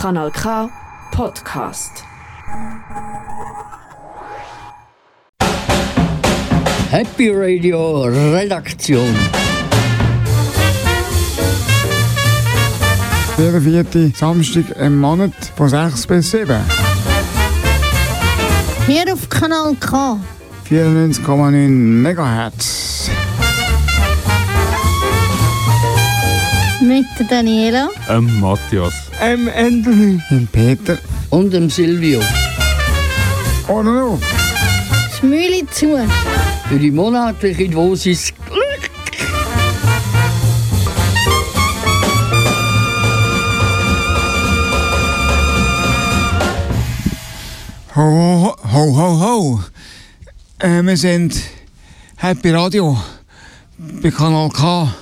Kanal K Podcast. Happy Radio Redaktion. Jeder vierte Samstag im Monat von 6 bis 7. Hier auf Kanal K. 94,9 MHz. Mit der Daniela. Ähm, Matthias. Ähm, Anthony. Und Peter. Und dem Silvio. Oder noch? Das Mühle zu. Für die monatliche Dosis Glück. Ho, ho, ho, ho, ho. Äh, wir sind Happy Radio bei Kanal K.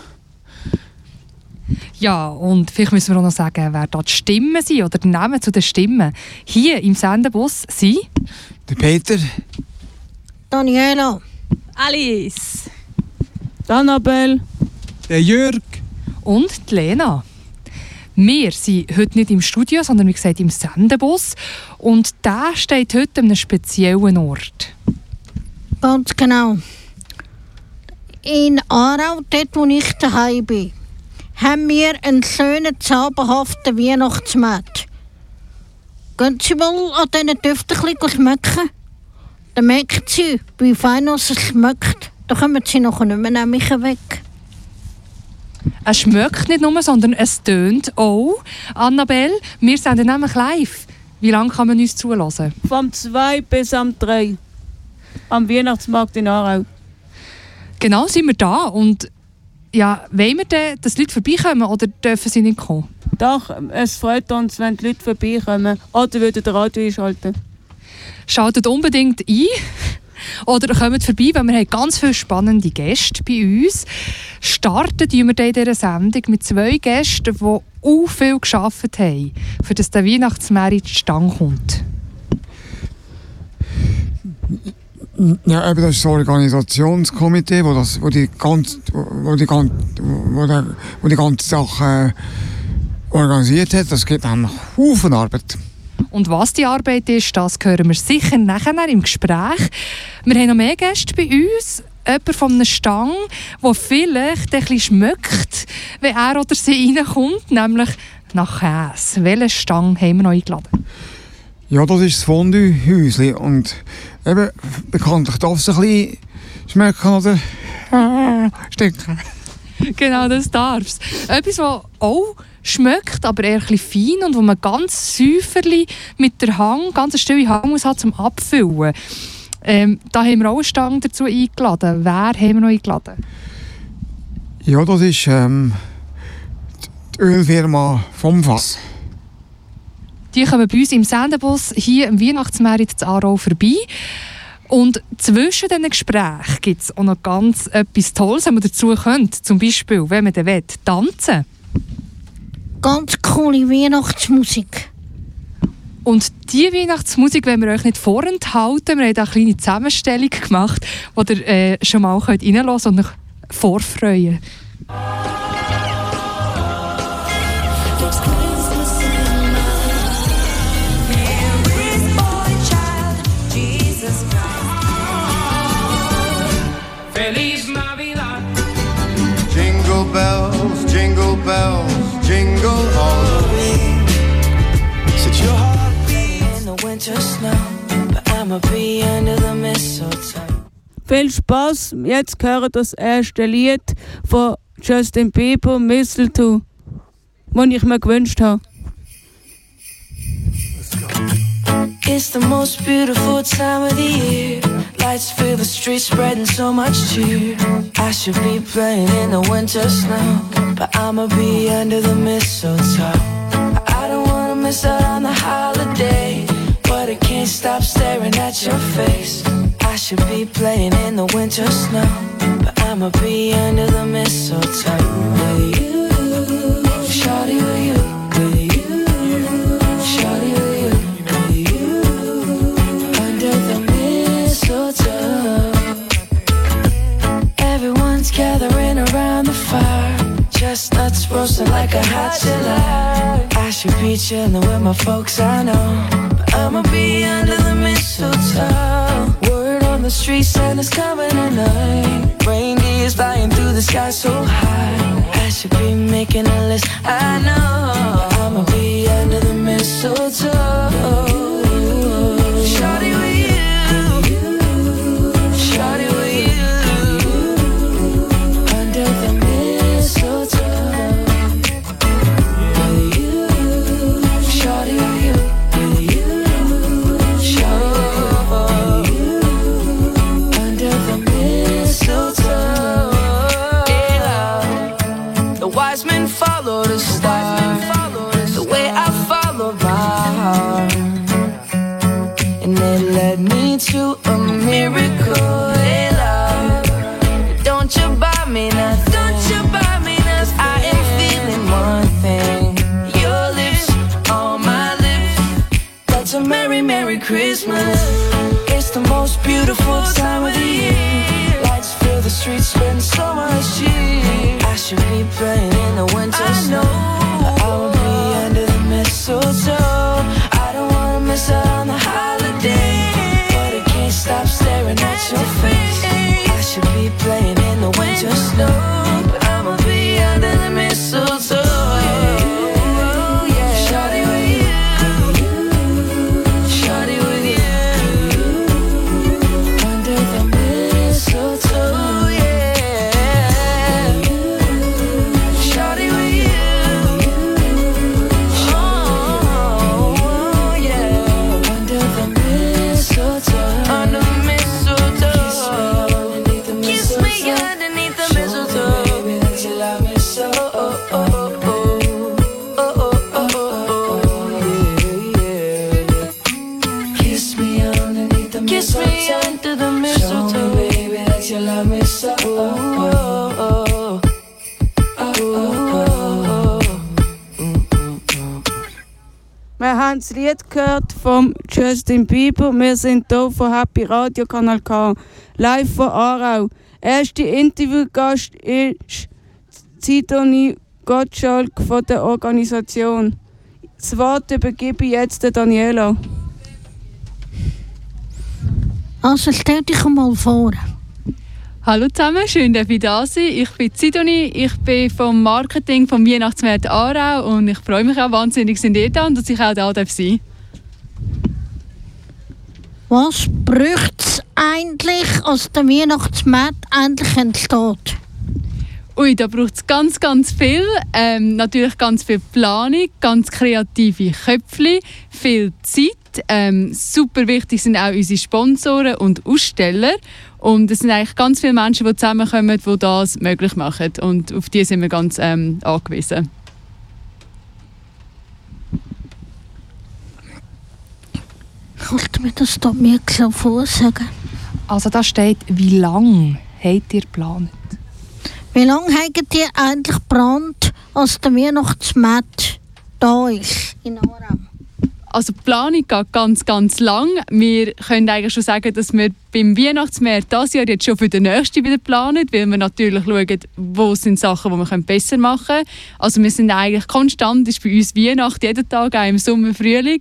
Ja, und vielleicht müssen wir auch noch sagen, wer da die Stimmen sind oder die Namen zu den Stimmen. Hier im Sendebus sind Der Peter. Daniela. Alice Annabelle. Der Jörg. und die Lena. Wir sind heute nicht im Studio, sondern wie gesagt im Sendebus. Und der steht heute an einem speziellen Ort. Ganz genau. In Aarau, dort wo ich daheim bin, haben wir einen schönen, zauberhaften Weihnachtsmarkt. Gehen Sie mal an diesen Düften ein bisschen schmecken? Dann merken Sie, wie fein es schmeckt. Da kommen Sie nachher nicht mehr nämlich weg. Es schmeckt nicht nur, sondern es tönt auch. Annabelle, wir sind nämlich live. Wie lange kann man uns zulassen? Vom 2 bis am 3. Am Weihnachtsmarkt in Aarau. Genau, sind wir da. Und ja, wollen wir denn, dass die Leute vorbeikommen oder dürfen sie nicht kommen? Doch, es freut uns, wenn die Leute vorbeikommen. Oder würden das Radio einschalten. Schaltet unbedingt ein. Oder kommt vorbei, weil wir haben ganz viele spannende Gäste bei uns. Starten wir in dieser Sendung mit zwei Gästen, die auch viel gearbeitet haben, für das der Weihnachtsmarkt zustande kommt. Ja, eben, das ist das Organisationskomitee, wo, das, wo, die, ganz, wo, die, gan- wo, der, wo die ganze Sache äh, organisiert hat. Das geht nämlich Haufen Arbeit. Und was die Arbeit ist, das hören wir sicher nachher im Gespräch. Wir haben noch mehr Gäste bei uns. Jemand von einem Stang, der vielleicht ein bisschen schmeckt, wenn er oder sie reinkommt, nämlich nach Käse. Welchen Stang haben wir noch eingeladen? Ja, das ist das Fondue-Häuschen. Und eben, bekanntlich darf es ein bisschen schmecken oder stinken. Genau, das darf's. Etwas, das auch schmeckt, aber eher ein fein und wo man ganz säuferli mit der Hang, ganz eine stille Hang muss hat zum Abfüllen. Ähm, da haben wir auch eine Stange dazu eingeladen. Wer haben wir noch eingeladen? Ja, das ist ähm, die Ölfirma vom Fass. Die kommen bei uns im Sendebus hier im Weihnachtsmarkt zu Aarau vorbei. Und zwischen diesen Gesprächen gibt es auch noch ganz etwas Tolles, was man dazu könnte. Zum Beispiel, wenn man dann will, tanzen Ganz coole Weihnachtsmusik. Und diese Weihnachtsmusik wollen wir euch nicht vorenthalten. Wir haben eine kleine Zusammenstellung gemacht, die ihr äh, schon mal könnt reinhören könnt und euch vorfreuen Jingle Viel Spaß. Jetzt hören das erste Lied von Justin Bieber, Mistletoe, das ich mir gewünscht habe. It's the most beautiful time of the year. Lights fill the streets, spreading so much cheer. I should be playing in the winter snow, but I'ma be under the mistletoe. I don't wanna miss out on the holiday, I can't stop staring at your face. I should be playing in the winter snow, but I'ma be under the mistletoe with you, shawty with you, with you, shawty with you, with you, under the mistletoe. Everyone's gathering around the fire, chestnuts roasting like a hot July. Should be chilling with my folks, I know. But I'ma be under the mistletoe. Word on the street, Santa's coming tonight. Reindeer's flying through the sky so high. I should be making a list, I know. But I'ma be under the mistletoe. Gehört von Justin Bieber. Wir sind hier von Happy Radio Kanal K, live von Aarau. Erster Interviewgast ist Sidonie Gottschalk von der Organisation. Das Wort übergebe ich jetzt der Daniela. Also stell dich mal vor. Hallo zusammen, schön, dass ich da sein. Ich bin Sidonie, ich bin vom Marketing vom Weihnachtsmarkt Aarau und ich freue mich auch wahnsinnig, sind ihr da und dass ich auch da darf sein Was bräuchte es eigentlich, als der Weihnachtsmarkt endlich entsteht? Ui, da braucht es ganz, ganz viel. Ähm, natürlich ganz viel Planung, ganz kreative Köpfe, viel Zeit. Ähm, super wichtig sind auch unsere Sponsoren und Aussteller. Und es sind eigentlich ganz viele Menschen, die zusammenkommen, die das möglich machen. Und auf die sind wir ganz ähm, angewiesen. Kannst du mir das da mir so vorsagen? Also da steht, wie lang habt ihr geplant? Wie lange habt ihr eigentlich geplant, als der Weihnachtsmarkt da ist in Aarau? Also die Planung geht ganz, ganz lang. Wir können eigentlich schon sagen, dass wir beim Weihnachtsmarkt dieses Jahr jetzt schon für den nächsten wieder planen, weil wir natürlich schauen, wo sind Sachen, die wir besser machen können. Also wir sind eigentlich konstant, ist bei uns Weihnachten jeden Tag, auch im Sommer, Frühling.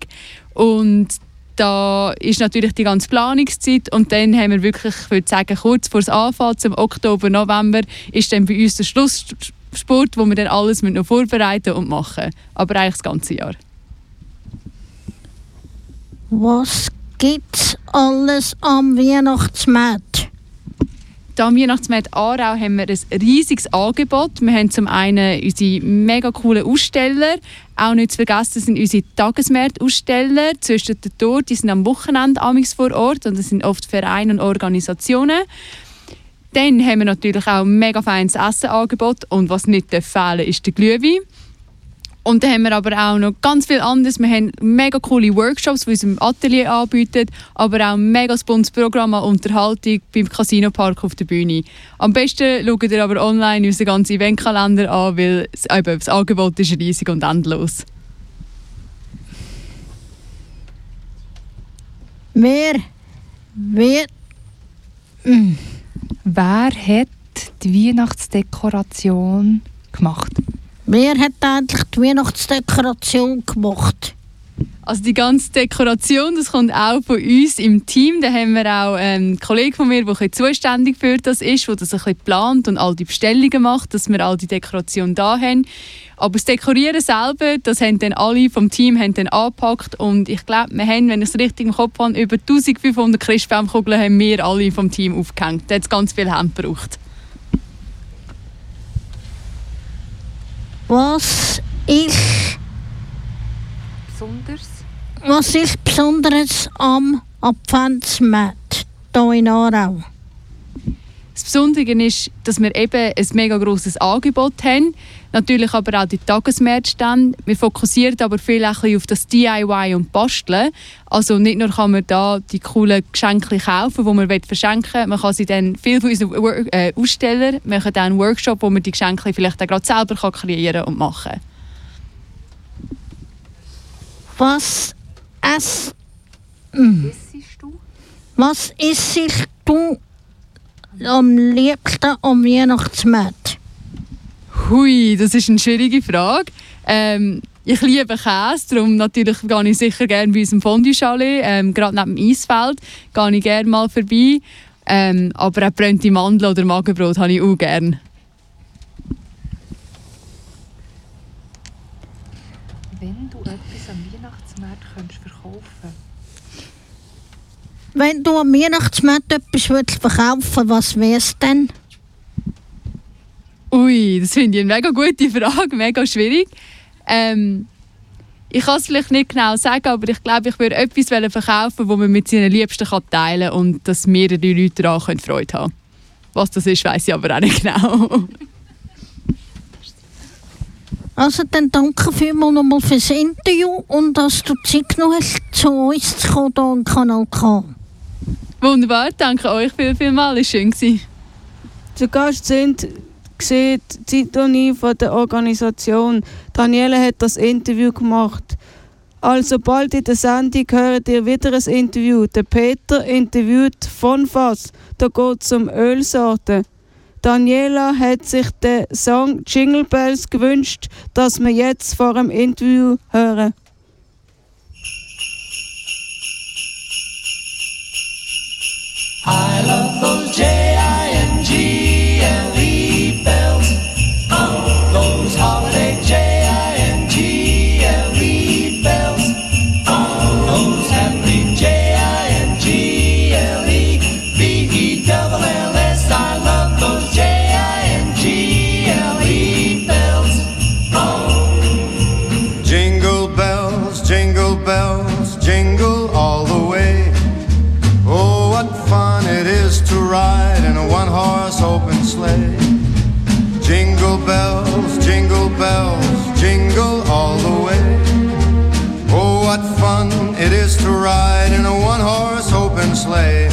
Und da ist natürlich die ganze Planungszeit und dann haben wir wirklich, ich würde sagen, kurz vor das Anfang, zum Oktober, November, ist dann bei uns der Schlusssport, wo wir dann alles noch vorbereiten und machen. Aber eigentlich das ganze Jahr. Was gibt's alles am Weihnachtsmarkt? Am Weihnachtsmarkt Aarau haben wir ein riesiges Angebot. Wir haben zum einen unsere mega coolen Aussteller. Auch nicht zu vergessen sind unsere Tagesmarktaussteller zwischen den Toren. Die sind am Wochenende vor Ort und das sind oft Vereine und Organisationen. Dann haben wir natürlich auch ein mega feines Essenangebot und was nicht fehlen ist der Glühwein. Und dann haben wir aber auch noch ganz viel anderes. Wir haben mega coole Workshops, die uns im Atelier anbieten, aber auch ein mega buntes Programm an Unterhaltung beim Casino Park auf der Bühne. Am besten schaut ihr aber online unseren ganzen Eventkalender an, weil das Angebot ist riesig und endlos. Wer wird. Wer hat die Weihnachtsdekoration gemacht? Wer hat eigentlich die Weihnachtsdekoration gemacht? Also die ganze Dekoration, das kommt auch von uns im Team. Da haben wir auch ähm, einen Kollegen von mir, der ein zuständig für das ist, der das ein bisschen plant und all die Bestellungen macht, dass wir all die Dekoration da haben. Aber das Dekorieren selber, das haben dann alle vom Team haben dann angepackt und ich glaube, wir haben, wenn ich es richtig im Kopf habe, über 1500 Christbaumkugeln haben wir alle vom Team aufgehängt. Da hat es ganz viel Hand gebraucht. Was ist, Besonders. was ist Besonderes am Adventsmarkt hier in Aarau? Das Besondere ist, dass wir eben ein mega grosses Angebot haben. Natürlich aber auch die Tagesmärkte. Wir fokussieren aber viel auch auf das DIY und Basteln. Also nicht nur kann man da die coolen Geschenke kaufen, die man verschenken will, man kann sie dann, viele von unseren Wor- äh, Aussteller machen dann einen Workshop, wo man die Geschenke vielleicht auch gerade selber kann kreieren und machen kann. Was es, hm. was isst du am liebsten am Weihnachtsmarkt? Hui, das ist eine schwierige Frage. Ähm, ich liebe Käse, darum natürlich gehe ich sicher gerne bei unserem Fondue-Chalet, ähm, gerade neben dem Eisfeld, gehe ich gerne mal vorbei. Ähm, aber auch brennte Mandeln oder Magenbrot habe ich auch gerne. Wenn du etwas am Weihnachtsmarkt könntest verkaufen Wenn du am Weihnachtsmarkt etwas verkaufen was wär's denn? Ui, das finde ich eine mega gute Frage, mega schwierig. Ähm, ich kann es vielleicht nicht genau sagen, aber ich glaube, ich würde etwas wollen verkaufen, das man mit seinen Liebsten kann teilen kann und dass mehrere Leute daran können Freude haben Was das ist, weiß ich aber auch nicht genau. Also dann danke vielmals nochmal fürs Interview und dass du Zeit genommen hast, zu uns zu kommen hier im Kanal K. Wunderbar, danke euch viel, viel mal, es war schön. Zu Gast sind gesehen Zitoni von der Organisation. Daniela hat das Interview gemacht. Also bald in der Sendung hört ihr wieder ein Interview. Der Peter interviewt von Fass. Da geht es um Ölsorten. Daniela hat sich den Song Jingle Bells gewünscht, dass wir jetzt vor dem Interview hören. I love those J-I-N-G-L-E ride in a one horse open sleigh.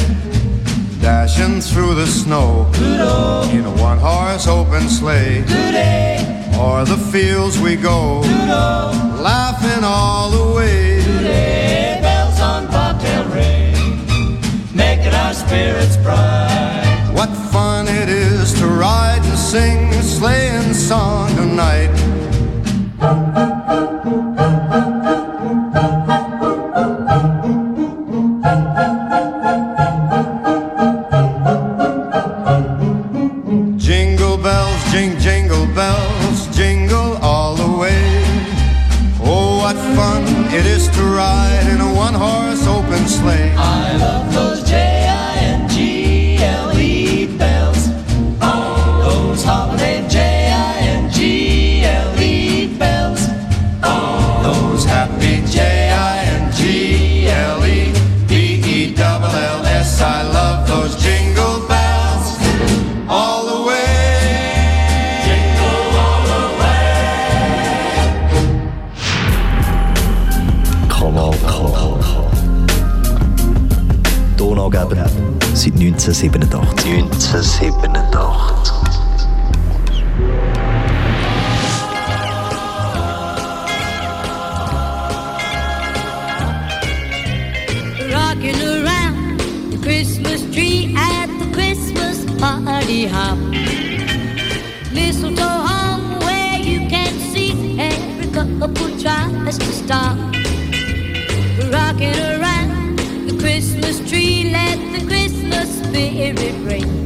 Dashing through the snow in a one horse open sleigh. O'er the fields we go, laughing all the way. bells on bobtail ring, making our spirits bright. What fun it is to ride and sing a sleighing song tonight. 1987. 1987. rocking around the Christmas tree Christmas party hop. Mistletoe hung where you can who tries to stop rocking around spirit reigns.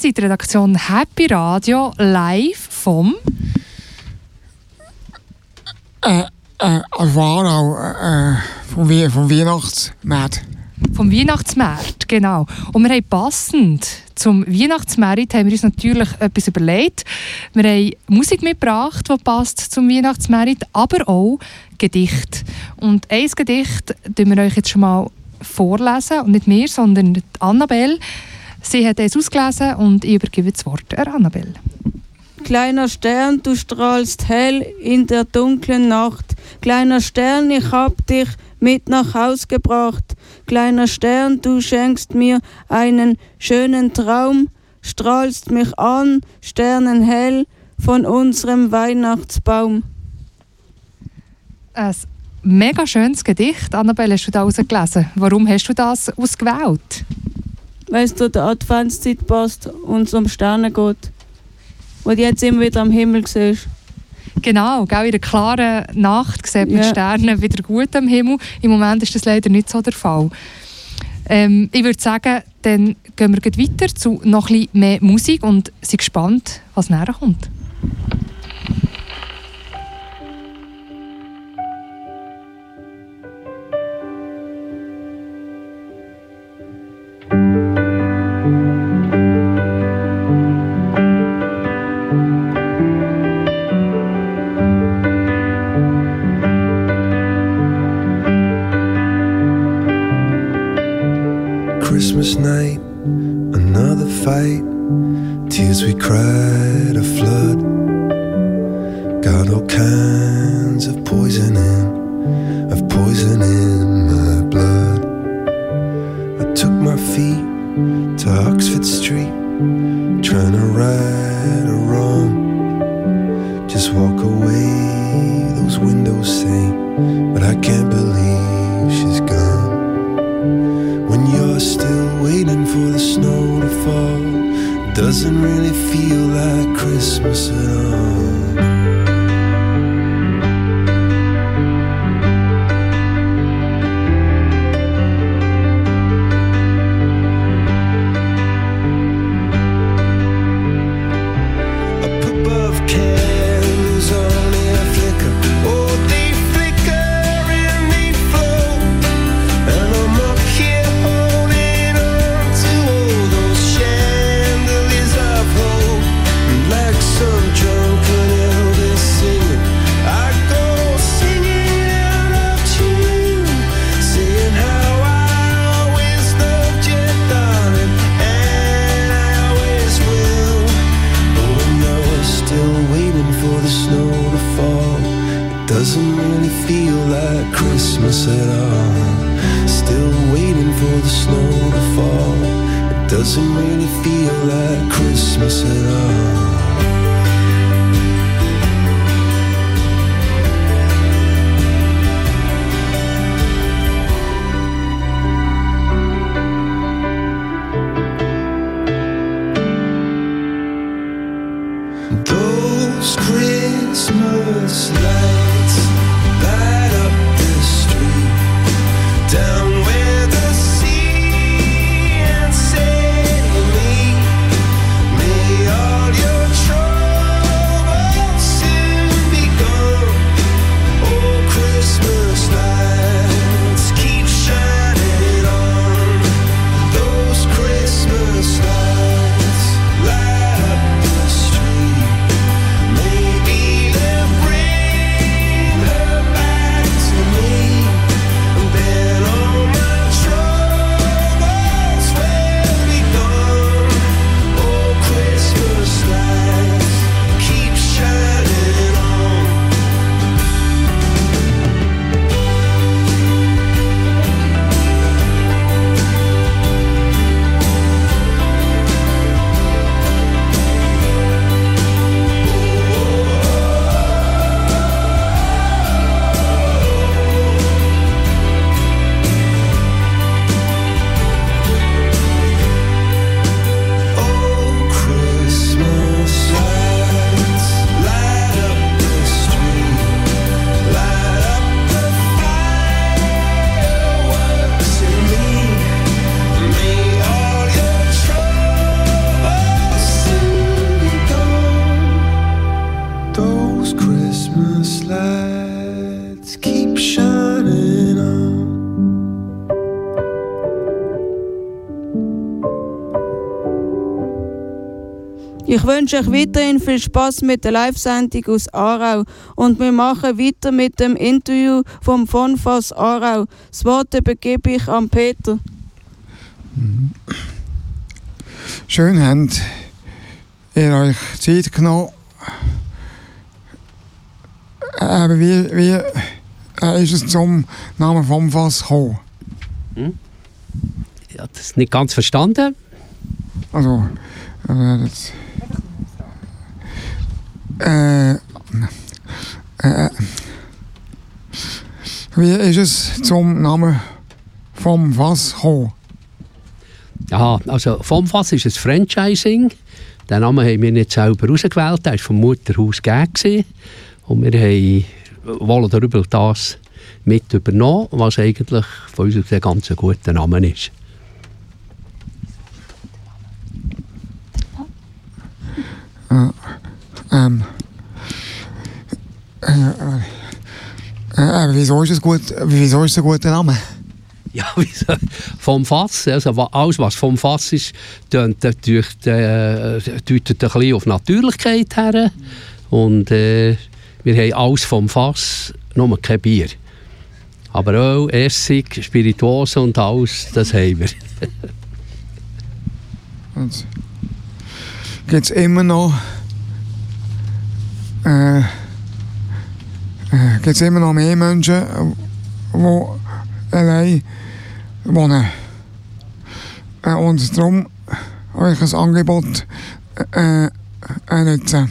Sind die Redaktion Happy Radio live vom Äh, äh, Aarau, äh, vom, We vom Weihnachtsmarkt. vom Weihnachtsmarkt, genau. Und wir haben passend zum Weihnachtsmarkt haben wir uns natürlich etwas überlegt. Wir haben Musik mitgebracht, die passt zum Weihnachtsmarkt, aber auch Gedicht. Und ein Gedicht tun wir euch jetzt schon mal vorlesen. Und nicht wir, sondern Annabelle. Sie hat es ausgelesen und ich übergebe das Wort an Annabelle. Kleiner Stern, du strahlst hell in der dunklen Nacht. Kleiner Stern, ich hab dich mit nach Haus gebracht. Kleiner Stern, du schenkst mir einen schönen Traum, strahlst mich an, sternenhell von unserem Weihnachtsbaum. Ein mega schönes Gedicht. Annabelle, hast du das rausgelesen? Warum hast du das ausgewählt? Weil es die Adventszeit passt und es um Sterne geht. Und jetzt immer wieder am Himmel siehst. Genau, gell, in einer klaren Nacht sieht man Ja. die Sterne wieder gut am Himmel. Im Moment ist das leider nicht so der Fall. Ähm, ich würde sagen, dann gehen wir weiter zu noch ein bisschen mehr Musik und sind gespannt, was näher kommt. Doesn't really feel like Christmas at all. Ich wünsche euch weiterhin viel Spaß mit der Live-Sendung aus Aarau und wir machen weiter mit dem Interview vom Fonfass Aarau. Das Wort übergebe ich an Peter. Schön habt ihr euch Zeit genommen. Aber wie, wie äh, ist es zum Namen vom Fass gekommen? Ja, das ist nicht ganz verstanden. Also, äh, das, wie ist es zum Namen vom Fass gekommen? Ja, also vom Fass ist es Franchising. Den Namen haben wir nicht selber ausgewählt, der war vom Mutterhaus gegeben. Und wir haben, wollen darüber das mit übernommen, was eigentlich von uns ein ganz guter Name ist. Äh, äh, wieso ist es gut? Wieso ist es ein guter Name? Ja, wieso? vom Fass, also alles was vom Fass ist, deutet ein bisschen auf Natürlichkeit her. Und äh, wir haben alles vom Fass, nur kein Bier. Aber Öl, Essig, Spirituose und alles, das haben wir. Gibt es immer noch äh, äh, gibt's immer noch mehr Menschen, die allein wohnen. Äh, und darum euch ein Angebot äh, äh, nutzen.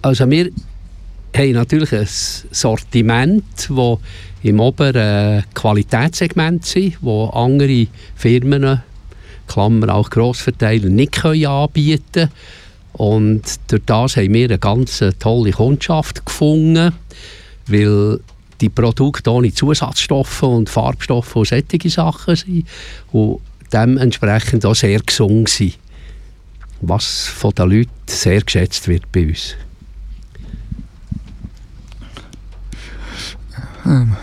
Also wir haben natürlich ein Sortiment, das im oberen Qualitätssegment sind, wo andere Firmen, Klammer auch Grossverteiler, nicht können anbieten können. Und durch das haben wir eine ganz tolle Kundschaft gefunden, weil die Produkte ohne Zusatzstoffe und Farbstoffe und solche Sachen sind und dementsprechend auch sehr gesund sind, was von den Leuten sehr geschätzt wird bei uns. Ähm,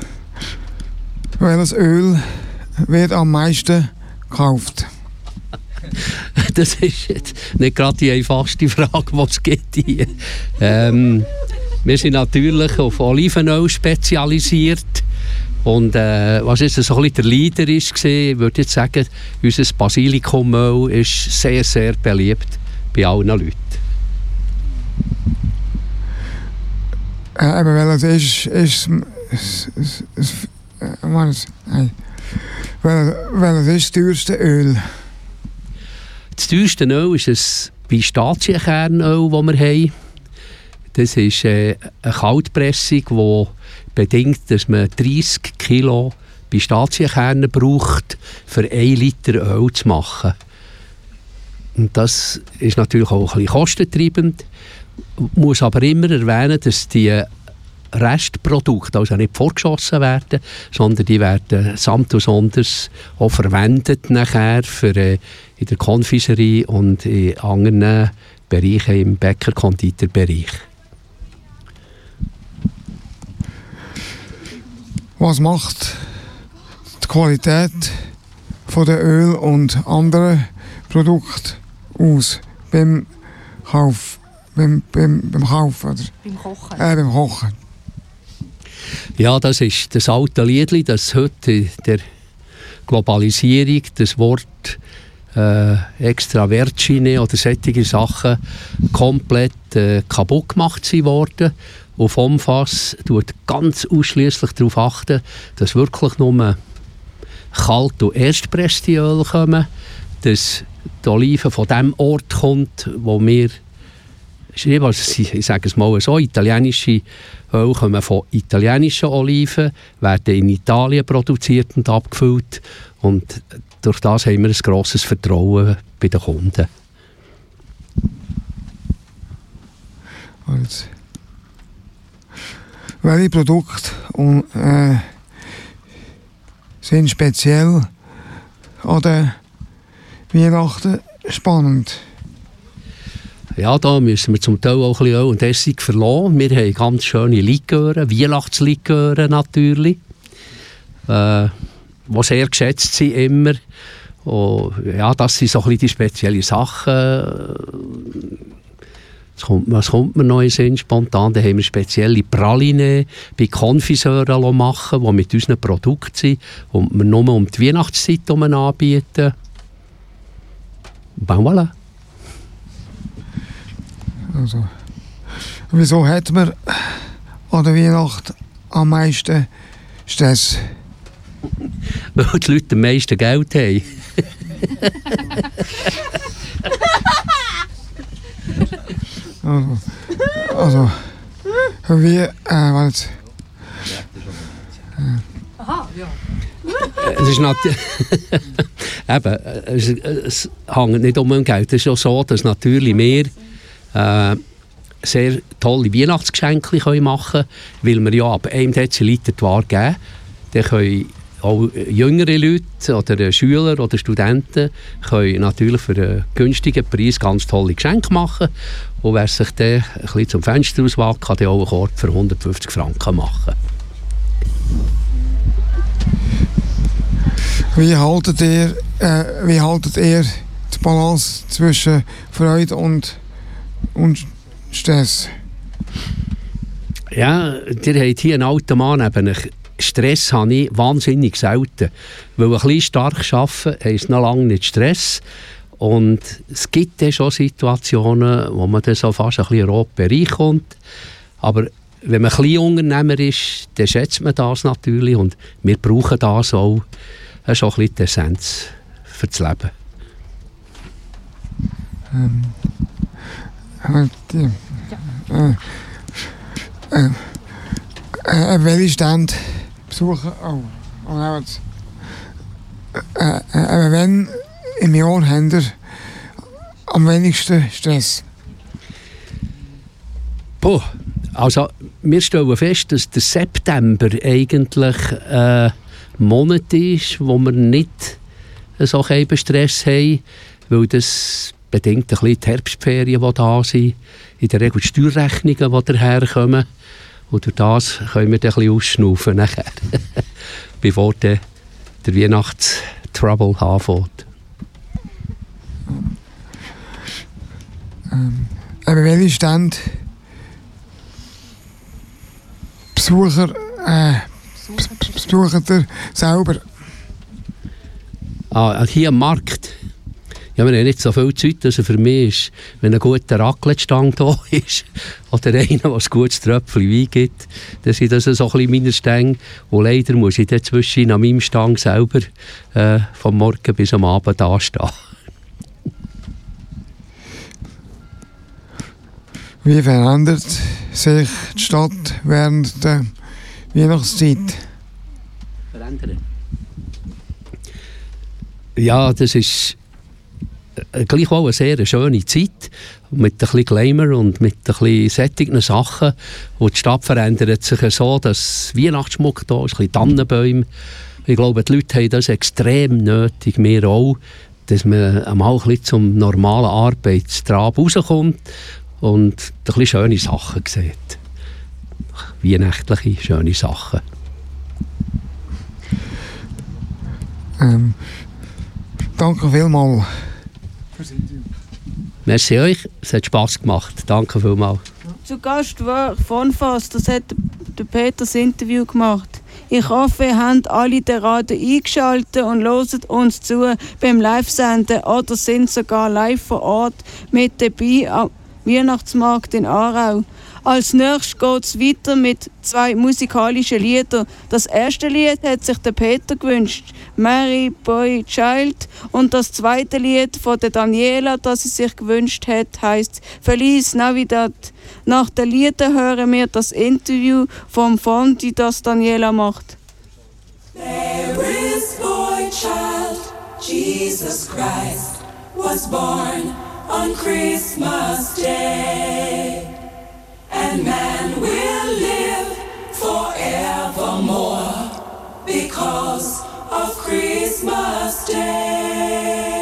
welches Öl wird am meisten gekauft? Das ist jetzt nicht gerade die einfachste Frage, die es gibt hier. Ähm, wir sind natürlich auf Olivenöl spezialisiert. Und äh, was jetzt so ein der Leader ist, war, ich würde jetzt sagen, unser Basilikumöl ist sehr, sehr beliebt bei allen Leuten. Äh, aber welches ist, ist, ist, ist, ist was? Nein. Wel- Welches ist das teuerste Öl? Das teuerste Öl ist ein Pistazienkernöl, das wir haben. Das ist äh, eine Kaltpressung, die bedingt, dass man 30 Kilo Pistazienkerne braucht, für 1 Liter Öl zu machen. Und das ist natürlich auch ein bisschen kostentreibend. Ich muss aber immer erwähnen, dass die Restprodukte also nicht vorgeschossen werden, sondern die werden samt und sonders auch verwendet nachher für, äh, in der Konfiserie und in anderen Bereichen im Bäcker-Konditorbereich. Was macht die Qualität von der Öl und anderen Produkten aus beim Kauf? Beim, beim, beim Kauf, oder? Beim Kochen. Äh, beim Kochen. Ja, das ist das alte Liedli, das heute der Globalisierung das Wort äh, extra oder solche Sachen komplett äh, kaputt gemacht worden. Auf Umfass tut ganz ausschließlich darauf achten, dass wirklich nur kalt und erstpresste Öl kommen, dass die Oliven von dem Ort kommt, wo wir schreiben, also ich sage es mal so, italienische Öl kommen von italienischen Oliven, werden in Italien produziert und abgefüllt und durch das haben wir ein grosses Vertrauen bei den Kunden. Also, welche Produkte und, äh, sind speziell an den Weihnachten spannend? Ja, da müssen wir zum Teil auch ein bisschen Öl und Essig verlassen. Wir haben ganz schöne Liköre, Weihnachtsliköre natürlich, äh, die sehr geschätzt sind immer. Und, ja, das sind so ein bisschen die speziellen Sachen. Was kommt, kommt mir noch in Sinn spontan? Da haben wir spezielle Praline bei Konfiseuren machen, die mit unseren Produkten sind und wir nur um die Weihnachtszeit anbieten. Ben voilà. Also, wieso hat man an der Weihnacht am meisten Stress? Weil die Leute am meisten Geld haben. Also, also wie, äh, warte. Aha, ja. Es ist natürlich. Eben, es, es hängt nicht um Geld. Es ist auch so, dass natürlich wir äh, sehr tolle Weihnachtsgeschenke können machen können, weil wir ja ab 1 Deziliter die Ware geben. Dann können auch jüngere Leute oder Schüler oder Studenten können natürlich für einen günstigen Preis ganz tolle Geschenke machen. Und wer sich dann ein bisschen zum Fenster auswagt, kann dann auch einen Korb für 150 Franken machen. Wie haltet ihr, äh, wie haltet ihr die Balance zwischen Freude und, und Stress? Ja, ihr habt hier einen alten Mann neben euch. Stress habe ich wahnsinnig selten. Weil ein bisschen stark arbeiten heisst noch lange nicht Stress. Und es gibt dann schon Situationen, wo man dann so fast ein bisschen in den roten Bereich kommt. Aber wenn man ein bisschen Unternehmer ist, dann schätzt man das natürlich. Und wir brauchen das auch. Das ist auch ein bisschen die Essenz für das Leben. Ähm, äh, die, äh, äh, äh, welche Stand besuchen? Oh, oh warte. Äh, äh, äh, wenn im Jahr habt ihr am wenigsten Stress? Puh, also wir stellen fest, dass der September eigentlich äh, ein Monat ist, wo wir nicht so einen Stress haben, weil das bedingt ein bisschen die Herbstferien, die da sind, in der Regel die Steuerrechnungen, die daherkommen. Und durch das können wir dann ein bisschen ausschnaufen nachher, bevor dann der Weihnachtstrouble anfängt. Ähm, aber welche Stand Besucher, äh, besucht ihr selber? Ah, hier am Markt. Ja, wir haben nicht so viel Zeit, also für mich ist, wenn ein guter Raclette-Stang da ist, oder einer, der ein gutes Tröpfchen Wein gibt, dann sind das so ein bisschen meine Stänge. Und leider muss ich dann zwischen an meinem Stang selber äh, vom Morgen bis am Abend dastehen. Wie verändert sich die Stadt während der Weihnachtszeit? Verändern? Ja, das ist gleichwohl eine sehr schöne Zeit. Mit ein bisschen Glamour und mit ein bisschen sättigen Sachen. Und die Stadt verändert sich so, dass Weihnachtsschmuck da ist, ein bisschen Tannenbäume. Ich glaube, die Leute haben das extrem nötig, wir auch, dass man einmal ein bisschen zum normalen Arbeitstrab rauskommt und ein bisschen schöne Sachen sieht. Weihnachtliche, schöne Sachen. Ähm, danke vielmals. Merci euch, es hat Spass gemacht. Danke vielmals. Zu Gast war von Fass, das hat der Peter das Interview gemacht. Ich hoffe, ihr habt alle den Radio eingeschaltet und hört uns zu beim Live-Senden oder sind sogar live vor Ort mit dabei am Weihnachtsmarkt in Aarau. Als nächstes geht es weiter mit zwei musikalischen Liedern. Das erste Lied hat sich der Peter gewünscht, Mary Boy Child. Und das zweite Lied von der Daniela, das sie sich gewünscht hat, heißt Feliz Navidad. Nach den Liedern hören wir das Interview vom Fondi, das Daniela macht. There is boy child, Jesus Christ, was born on Christmas Day. And man will live forevermore because of Christmas Day.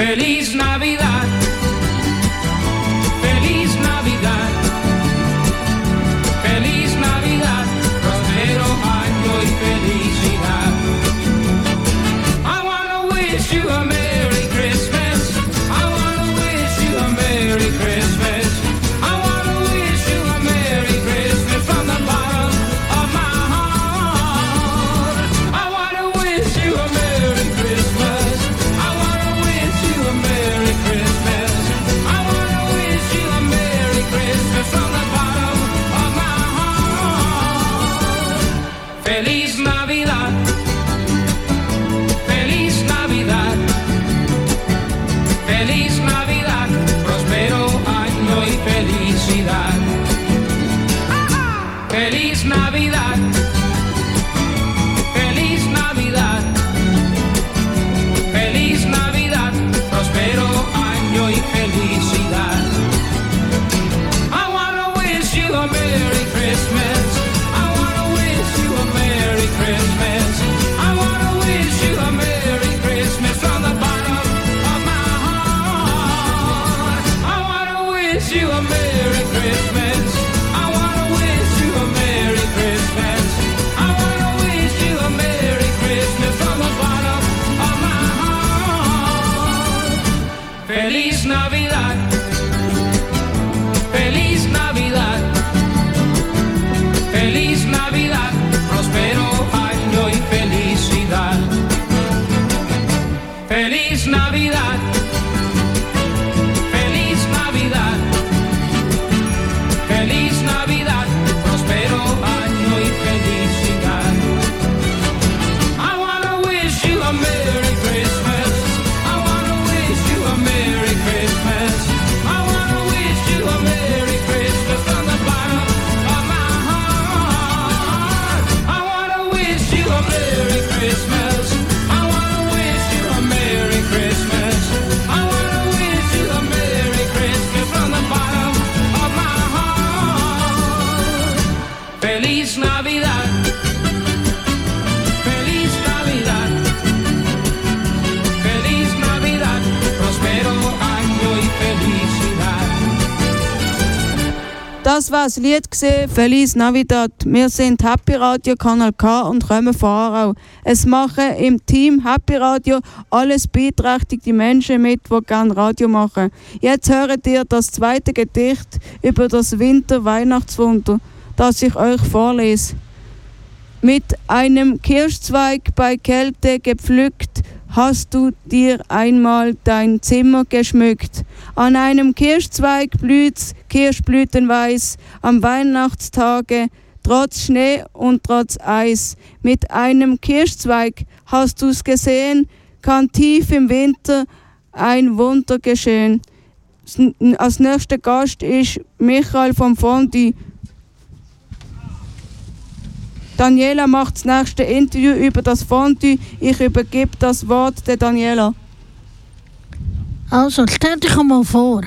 Feliz Navidad. Das war das Lied gesehen, Feliz Navidad. Wir sind Happy Radio Kanal K und kommen voran. Es machen im Team Happy Radio alles beeinträchtigte Menschen mit, die gerne Radio machen. Jetzt hören ihr das zweite Gedicht über das Winter-Weihnachtswunder, das ich euch vorlese. Mit einem Kirschzweig bei Kälte gepflückt, hast du dir einmal dein Zimmer geschmückt. An einem Kirschzweig blüht's kirschblütenweiß am Weihnachtstage, trotz Schnee und trotz Eis. Mit einem Kirschzweig hast du's gesehen, kann tief im Winter ein Wunder geschehen. Als nächster Gast ist Michael von Fondi. Daniela macht das nächste Interview über das Fondue. Ich übergebe das Wort der Daniela. Also, stell dich mal vor.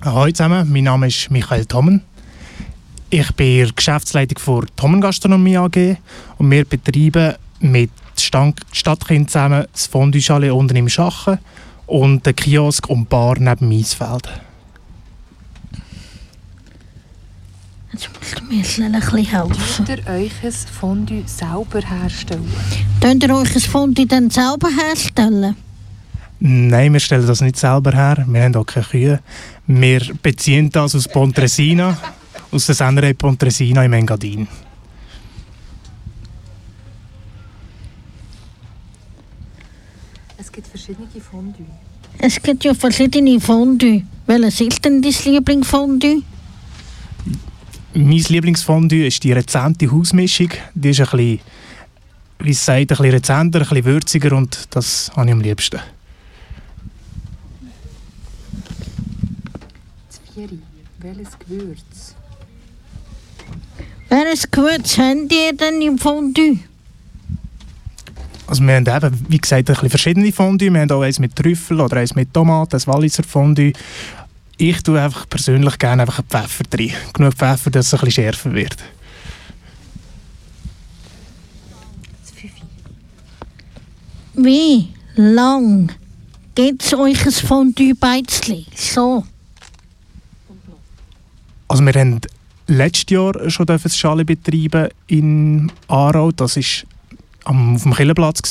Hallo zusammen, mein Name ist Michael Tommen. Ich bin Geschäftsleitung von Tommen Gastronomie AG und wir betreiben mit Stadtkind zusammen das Fondue Chalet unten im Schachen und den Kiosk und Bar neben Maisfeld. Jetzt musst schnell ein bisschen helfen. Könnt ihr euch ein Fondue selber herstellen? Könnt ihr euch ein Fondue dann selber herstellen? Nein, wir stellen das nicht selber her. Wir haben auch keine Kühe. Wir beziehen das aus Pontresina, aus der Sennerei Pontresina im Engadin. Es gibt verschiedene Fondue. Es gibt ja verschiedene Fondue. Welches ist denn dein Lieblingsfondue? Mein Lieblingsfondue ist die rezente Hausmischung. Die ist ein bisschen, wie es sagt, ein bisschen rezenter, ein bisschen würziger und das habe ich am liebsten. Zwiebeln. Welches Gewürz? Welches Gewürz habt ihr denn im Fondue? Also wir haben eben, wie gesagt, ein bisschen verschiedene Fondue. Wir haben auch eins mit Trüffel oder eins mit Tomaten, das Walliser Fondue. Ich tue einfach persönlich gerne einfach einen Pfeffer drin. Genug Pfeffer, dass es ein bisschen schärfer wird. Wie lang geht es euch ein Fondue beizli? So. Also wir haben letztes Jahr schon das Schale betreiben in Aarau. Das war am, auf dem Killenplatz.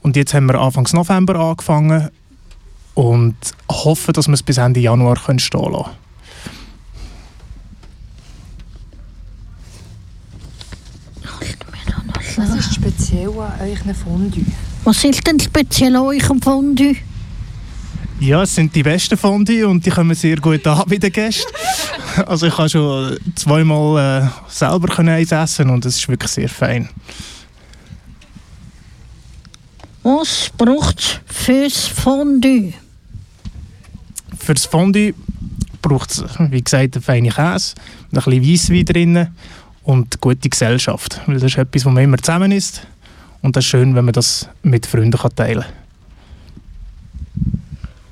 Und jetzt haben wir Anfang November angefangen und hoffen, dass wir es bis Ende Januar können stehen lassen Was ist speziell an euch Fondue? Was ist denn speziell an eurem Fondue? Ja, es sind die besten Fondue und die kommen sehr gut an bei den Gästen. Also ich habe schon zweimal äh, selber können eins essen und es ist wirklich sehr fein. Was braucht es fürs Fondue? Für das Fondue braucht es, wie gesagt, einen feinen Käse, ein bisschen Weisswein drin und gute Gesellschaft. Weil das ist etwas, wo man immer zusammen ist und das ist schön, wenn man das mit Freunden kann teilen kann.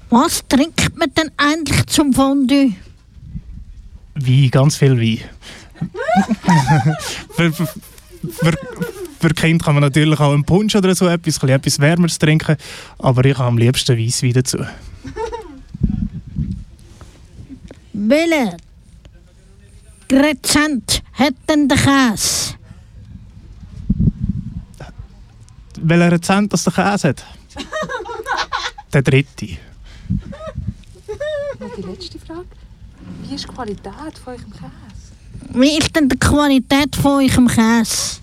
Was trinkt man denn eigentlich zum Fondue? Wein, ganz viel Wein. für, für, für, für Kinder kann man natürlich auch einen Punsch oder so etwas, etwas Wärmeres trinken, aber ich habe am liebsten Weisswein dazu. Welche Rezent hat denn der Käse? Welcher Rezent das der Käse hat? der dritte. Und die letzte Frage. Wie ist die Qualität von eurem Käse? Wie ist denn die Qualität von eurem Käse?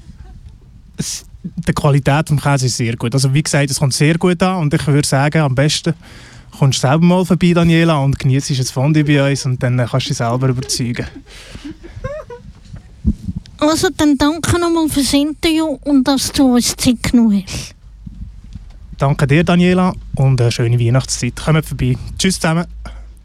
Die Qualität des Käse ist sehr gut. Also wie gesagt, es kommt sehr gut an und ich würde sagen, am besten kommst du selber mal vorbei, Daniela, und genießt ein Fondue bei uns und dann kannst du dich selber überzeugen. Also dann danke nochmal fürs Interview und dass du uns Zeit genommen hast. Danke dir, Daniela, und eine schöne Weihnachtszeit. Kommt vorbei. Tschüss zusammen.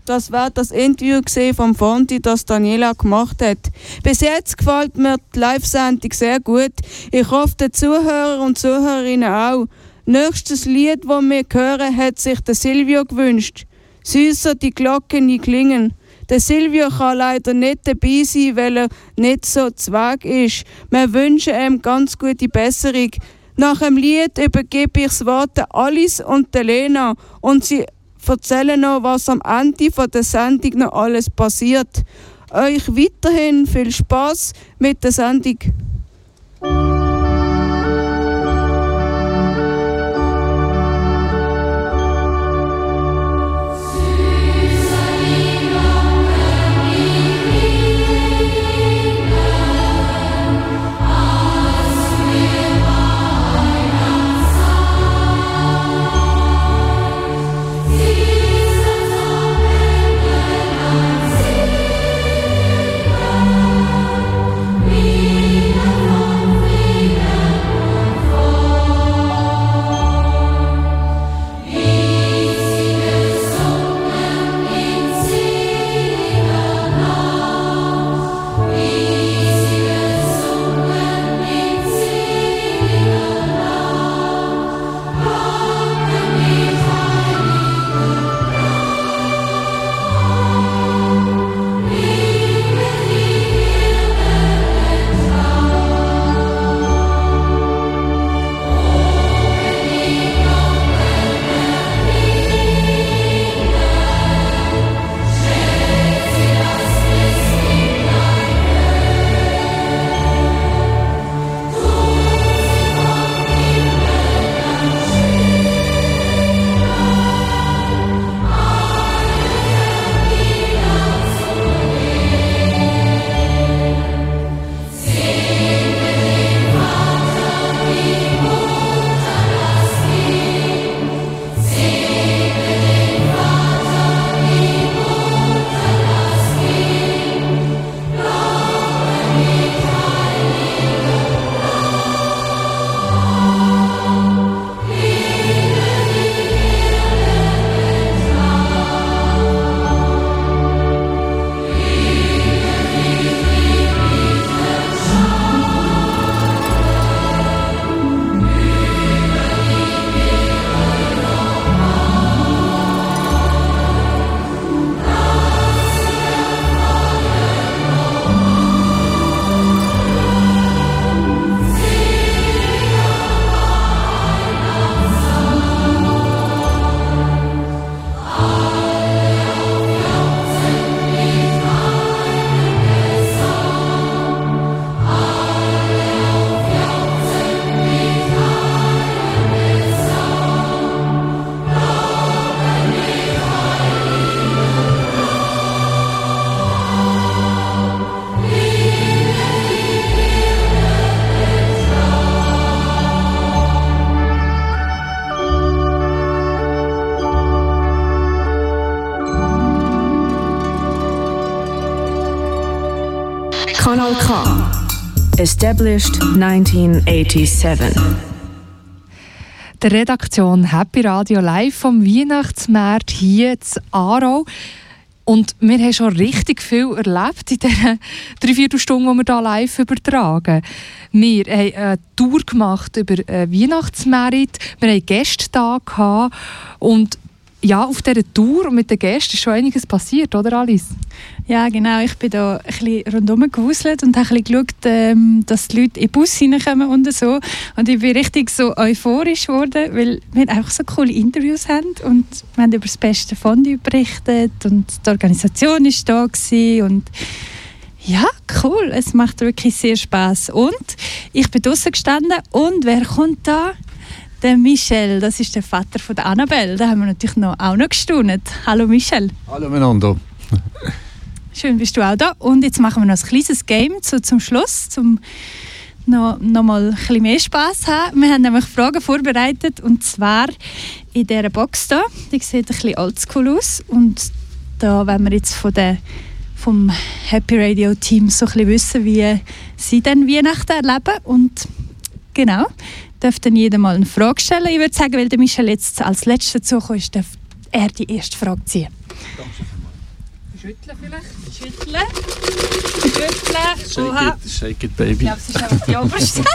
Das war das Interview vom Fondi, das Daniela gemacht hat. Bis jetzt gefällt mir die Live-Sendung sehr gut. Ich hoffe, den Zuhörer und Zuhörerinnen auch. Nächstes Lied, das wir hören, hat sich der Silvio gewünscht. Süßer die Glocken nie klingen. Der Silvio kann leider nicht dabei sein, weil er nicht so zwag ist. Wir wünschen ihm ganz gute Besserung. Nach dem Lied übergebe ich das Wort Alice und Lena und sie erzählen noch, was am Ende der Sendung noch alles passiert. Euch weiterhin viel Spaß mit der Sendung. Established 1987. Der Redaktion Happy Radio live vom Weihnachtsmarkt hier zu Aarau. Und wir haben schon richtig viel erlebt in diesen drei, vier Stunden, die wir hier live übertragen. Wir haben eine Tour gemacht über äh, Weihnachtsmarkt, wir haben Gäste da und ja, auf dieser Tour und mit den Gästen ist schon einiges passiert, oder Alice? Ja, genau. Ich bin da ein bisschen rundherum gewuselt und habe ein bisschen geschaut, ähm, dass die Leute in den Bus hineinkommen und so. Und ich bin richtig so euphorisch geworden, weil wir einfach so coole Interviews haben und wir haben über das beste Fondue berichtet und die Organisation war da gewesen und ja, cool. Es macht wirklich sehr Spaß. Und ich bin draußen gestanden und wer kommt da? Der Michel, das ist der Vater von der Annabelle. Da haben wir natürlich noch, auch noch gestaunt. Hallo Michel. Hallo miteinander. Schön bist du auch da. Und jetzt machen wir noch ein kleines Game zu, zum Schluss, zum noch, noch mal ein bisschen mehr Spass haben. Wir haben nämlich Fragen vorbereitet und zwar in dieser Box da. Die sieht ein bisschen oldschool aus und da wollen wir jetzt von der, vom Happy Radio Team so ein bisschen wissen, wie sie dann Weihnachten erleben und genau, dürfte dann jeder mal eine Frage stellen. Ich würde sagen, weil der Michel jetzt als Letzter dazugekommen ist, darf er die erste Frage ziehen. Schütteln vielleicht? Schütteln. Schütteln. Oha. Shake it, shake it, baby. Ich glaube, es ist einfach die oberste.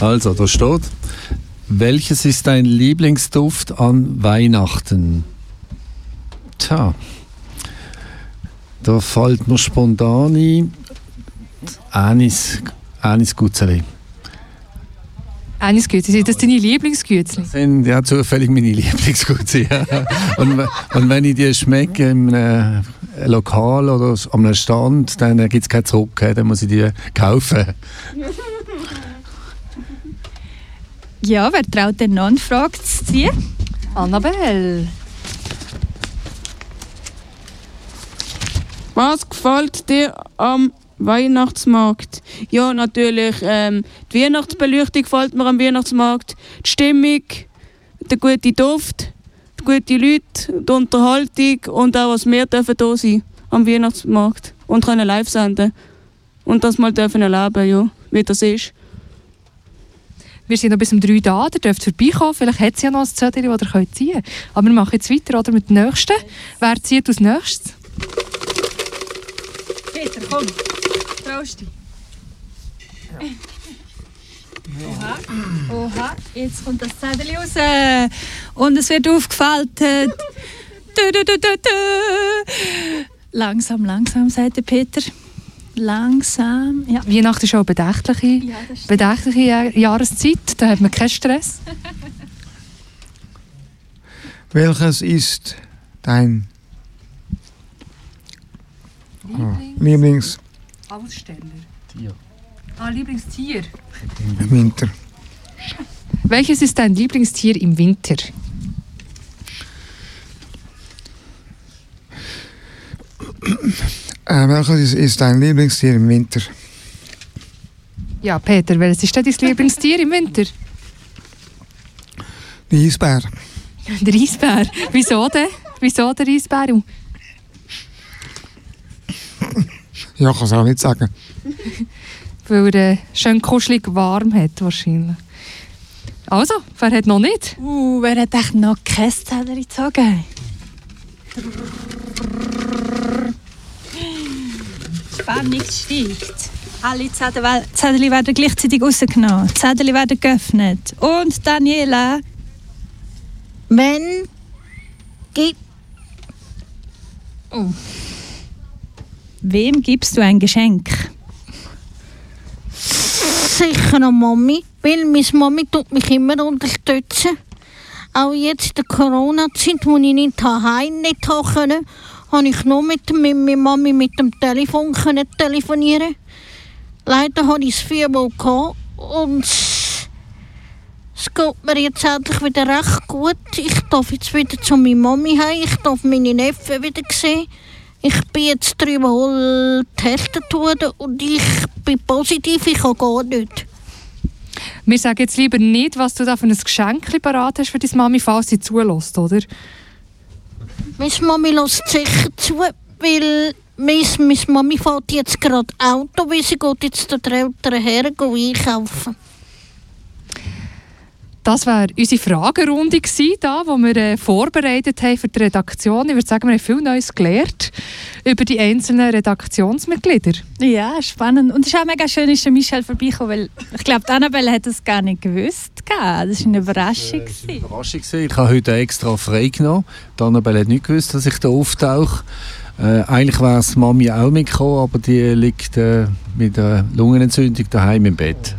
Also, da steht, welches ist dein Lieblingsduft an Weihnachten? Tja, da fällt mir spontan ein, Anis, Anis Gutzeli. Eines sind das deine Lieblingsgüte? Das sind ja zufällig meine Lieblingsgutze. Ja. und, und wenn ich die schmecke im äh, Lokal oder an einem Stand, dann gibt es kein Zurück, äh, dann muss ich die kaufen. Ja, wer traut denn noch eine Frage zu ziehen? Annabelle. Was gefällt dir am Weihnachtsmarkt? Ja, natürlich. Ähm, die Weihnachtsbeleuchtung gefällt mir am Weihnachtsmarkt. Die Stimmung, der gute Duft, die guten Leute, die Unterhaltung und auch, was wir dürfen da sein am Weihnachtsmarkt und können live senden. Und das mal dürfen erleben, ja, wie das ist. Wir sind noch bis um 3 da, ihr dürft vorbeikommen. Vielleicht hat es ja noch ein Zettel, das ihr ziehen könnt. Aber wir machen jetzt weiter oder, mit dem nächsten. Wer zieht als nächstes? Peter, komm. Traust dich. Oha, oha, jetzt kommt das Zettel raus. Und es wird aufgefaltet. Du, du, du, du, du. Langsam, langsam, sagt der Peter. Langsam, ja. Weihnachten ist auch eine bedächtliche, Ja, bedächtliche Jahr- Jahreszeit. Da hat man keinen Stress. Welches ist dein ah, Lieblings Aussteller. Ah, Lieblingstier. im Winter? Welches ist dein Lieblingstier im Winter? Äh, welches ist, ist dein Lieblingstier im Winter? Ja, Peter, welches ist denn dein Lieblingstier im Winter? Der Eisbär. Der Eisbär. Wieso denn? Wieso der Eisbär? Ja, kann es auch nicht sagen. Weil er äh, schön kuschelig warm hat, wahrscheinlich. Also, wer hat noch nicht? Uh, wer hat echt noch kein Zettel gezogen? Spannung steigt. Alle Zettel, werden gleichzeitig rausgenommen. Die Zettel werden geöffnet. Und Daniela. Wenn gibt. Oh. Wem gibst du ein Geschenk? Sicher noch Mami, weil meine Mami tut mich immer unterstützen. Auch jetzt in der Corona-Zeit, wo ich nicht daheim nicht haben konnte, ich nur mit, meiner Mami mit dem Telefon können telefonieren. Leider hatte ich es viermal gehabt und es geht mir jetzt endlich wieder recht gut. Ich darf jetzt wieder zu meiner Mami heim, ich darf meine Neffen wieder sehen. Ich bin jetzt dreimal getestet worden und ich bin positiv, ich kann gar nicht. Wir sagen jetzt lieber nicht, was du da für ein Geschenk parat hast für deine Mami, falls sie zulässt, oder? Meine Mami lässt sicher zu, weil Miss Mami fährt jetzt gerade Auto, weil sie geht jetzt zu der älteren Herren einkaufen. Das war unsere Fragerunde, gewesen, da, die wir äh, vorbereitet haben für die Redaktion. Ich würde sagen, wir haben viel Neues gelernt über die einzelnen Redaktionsmitglieder. Ja, spannend. Und es ist auch mega schön, ist der Michel vorbeigekommen, weil ich glaube, Annabelle hat das gar nicht gewusst. Das war eine Überraschung. gewesen. Überraschung gewesen. Ich habe heute extra frei genommen. Die Annabelle hat nicht gewusst, dass ich da auftauche. Äh, eigentlich wäre es Mami auch mitgekommen, aber die liegt äh, mit einer Lungenentzündung daheim im Bett.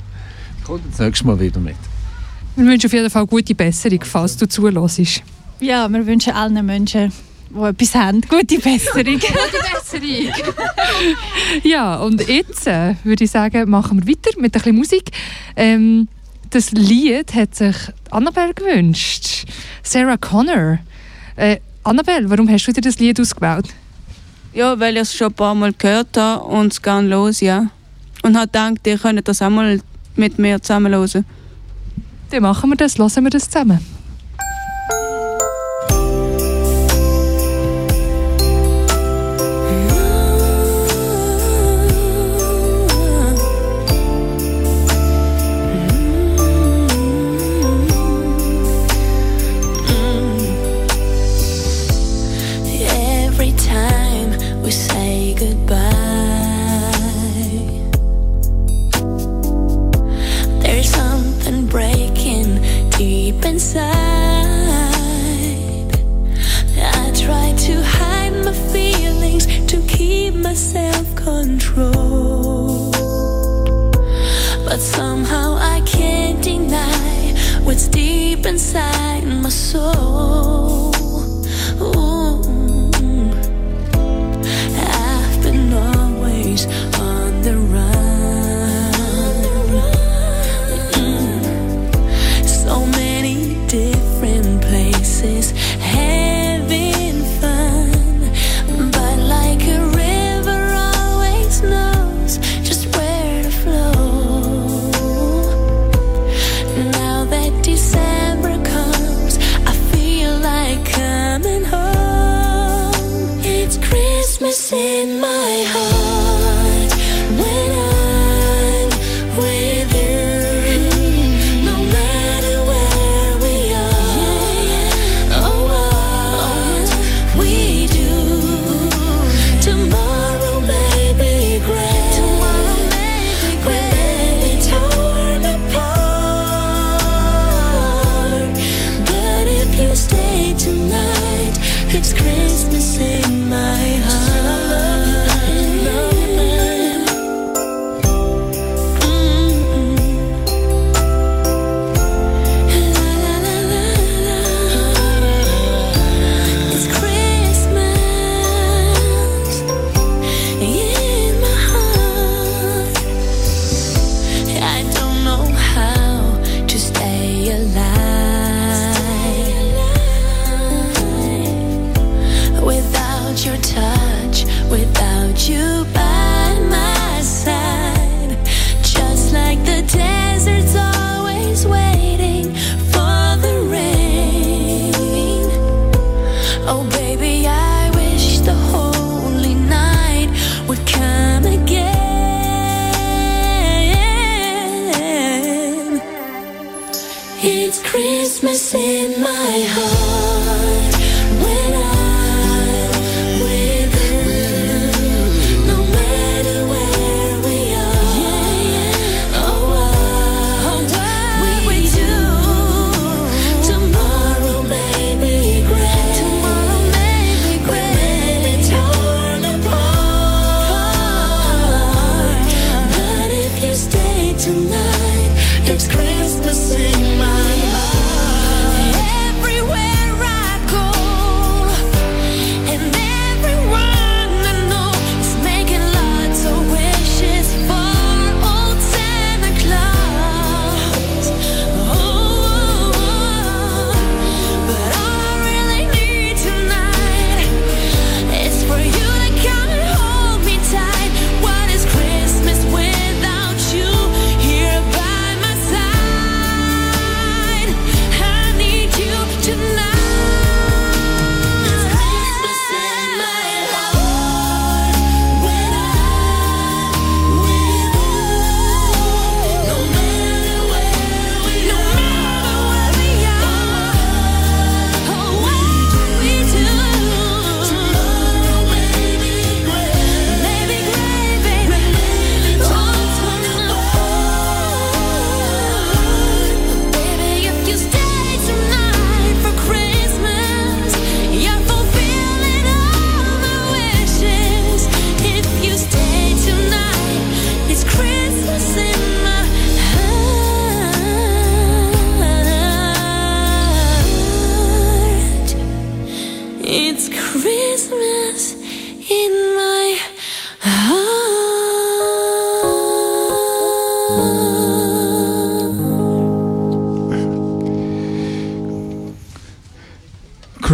Kommt das nächste Mal wieder mit. Wir wünschen auf jeden Fall gute Besserung, falls du zuhörst. Ja, wir wünschen allen Menschen, die etwas haben, gute Besserung. Gute Besserung. ja, und jetzt äh, würde ich sagen, machen wir weiter mit ein bisschen Musik. Ähm, das Lied hat sich Annabelle gewünscht. Sarah Connor. Äh, Annabelle, warum hast du dir das Lied ausgewählt? Ja, weil ich es schon ein paar Mal gehört habe und es geht los, ja. Und habe gedacht, ihr könnt das auch mal mit mir zusammen hören. Dann machen wir das, hören wir das zusammen. your touch.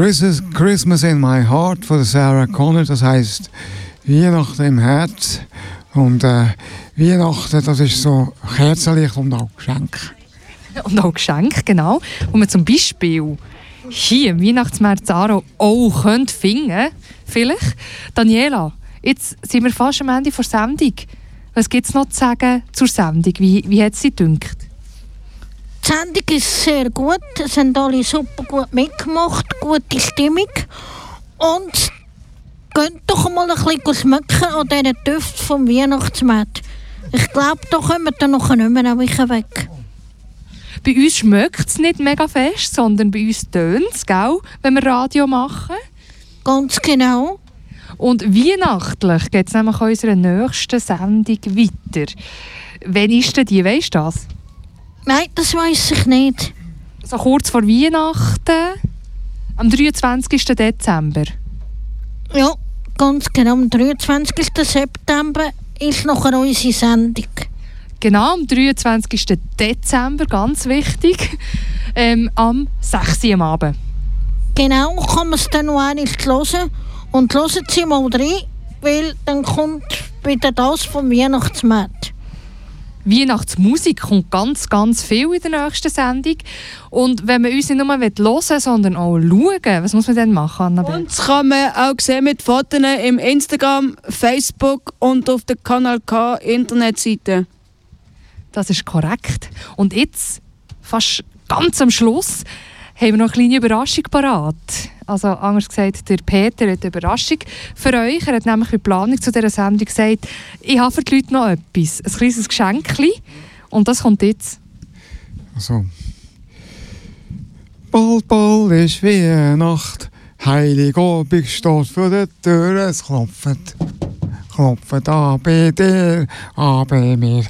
Christmas, Christmas in my heart von Sarah Connor, das heißt Weihnachten im Herz. Und äh, Weihnachten, das ist so Kerzenlicht und auch Geschenk. Und auch Geschenke, genau. Wo man zum Beispiel hier im Weihnachtsmarkt Zaro auch könnte finden Vielleicht. Daniela, jetzt sind wir fast am Ende der Sendung. Was gibt es noch zu sagen zur Sendung? Wie, wie hat es Sie gedacht? Die Sendung ist sehr gut. Es haben alle super gut mitgemacht. Gute Stimmung. Und geht doch mal ein bisschen schmecken an diesen Düften vom Weihnachtsmarkt. Ich glaube, da kommen wir dann noch nicht mehr weg. Bei uns schmeckt es nicht mega fest, sondern bei uns tönt es, wenn wir Radio machen. Ganz genau. Und weihnachtlich geht es nämlich unserer nächsten Sendung weiter. Wann ist denn die, weißt du das? Nein, das weiß ich nicht. So kurz vor Weihnachten, am 23. Dezember. Ja, ganz genau. Am 23. September ist nachher unsere Sendung. Genau, am 23. Dezember, ganz wichtig, ähm, am 6. Uhr am Abend. Genau, kann man es dann noch einmal hören. Und hören Sie mal rein, weil dann kommt wieder das vom Weihnachtsmarkt. Weihnachtsmusik kommt ganz, ganz viel in der nächsten Sendung. Und wenn man uns nicht nur hören will, sondern auch schauen, was muss man dann machen, Annabelle? Das kann man auch sehen mit Fotos im Instagram, Facebook und auf der Kanal K Internetseite. Das ist korrekt. Und jetzt, fast ganz am Schluss, haben wir noch eine kleine Überraschung parat. Also anders gesagt, der Peter hat eine Überraschung für euch. Er hat nämlich bei der Planung zu dieser Sendung gesagt, ich habe für die Leute noch etwas, ein kleines Geschenkchen. Und das kommt jetzt. Also. Bald, bald ist Weihnacht, Heilig Abend steht vor der Tür, es klopft, klopft an bei dir, an bei mir.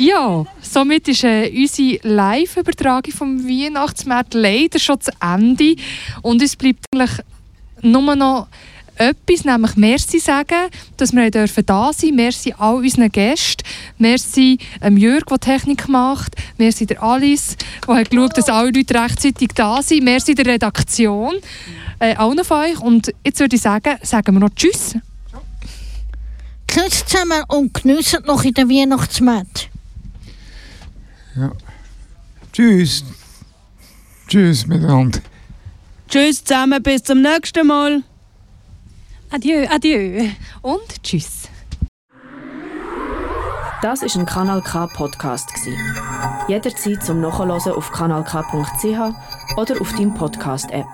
Ja, somit ist äh, unsere Live-Übertragung vom Weihnachtsmarkt leider schon zu Ende. Und es bleibt eigentlich nur noch etwas, nämlich Merci sagen, dass wir dürfen da sein Merci all unseren Gästen. Merci ähm, Jörg, der Technik macht. Merci der Alice, die hat geschaut, dass alle Leute rechtzeitig da sind. Merci der Redaktion. Äh, allen von euch. Und jetzt würde ich sagen, sagen wir noch Tschüss. Tschüss zusammen und geniessen noch in der Weihnachtsmarkt. Ja. Tschüss. Tschüss miteinander. Tschüss zusammen, bis zum nächsten Mal. Adieu, adieu. Und tschüss. Das ist ein Kanal K Podcast gsi. Jederzeit zum Nachhören auf kanalk.ch oder auf deinem Podcast App.